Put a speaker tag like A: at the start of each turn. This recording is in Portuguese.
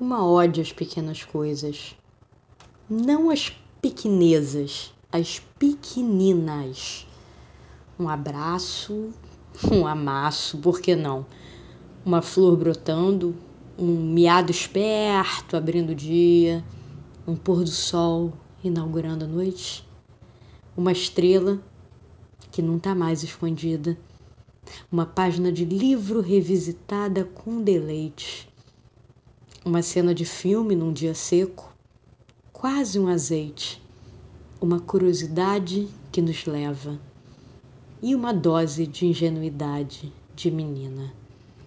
A: uma ode às pequenas coisas. Não as pequenezas, as pequeninas. Um abraço, um amasso, por que não? Uma flor brotando, um miado esperto abrindo o dia, um pôr do sol inaugurando a noite, uma estrela que não está mais escondida, uma página de livro revisitada com deleite, uma cena de filme num dia seco, quase um azeite, uma curiosidade que nos leva e uma dose de ingenuidade de menina.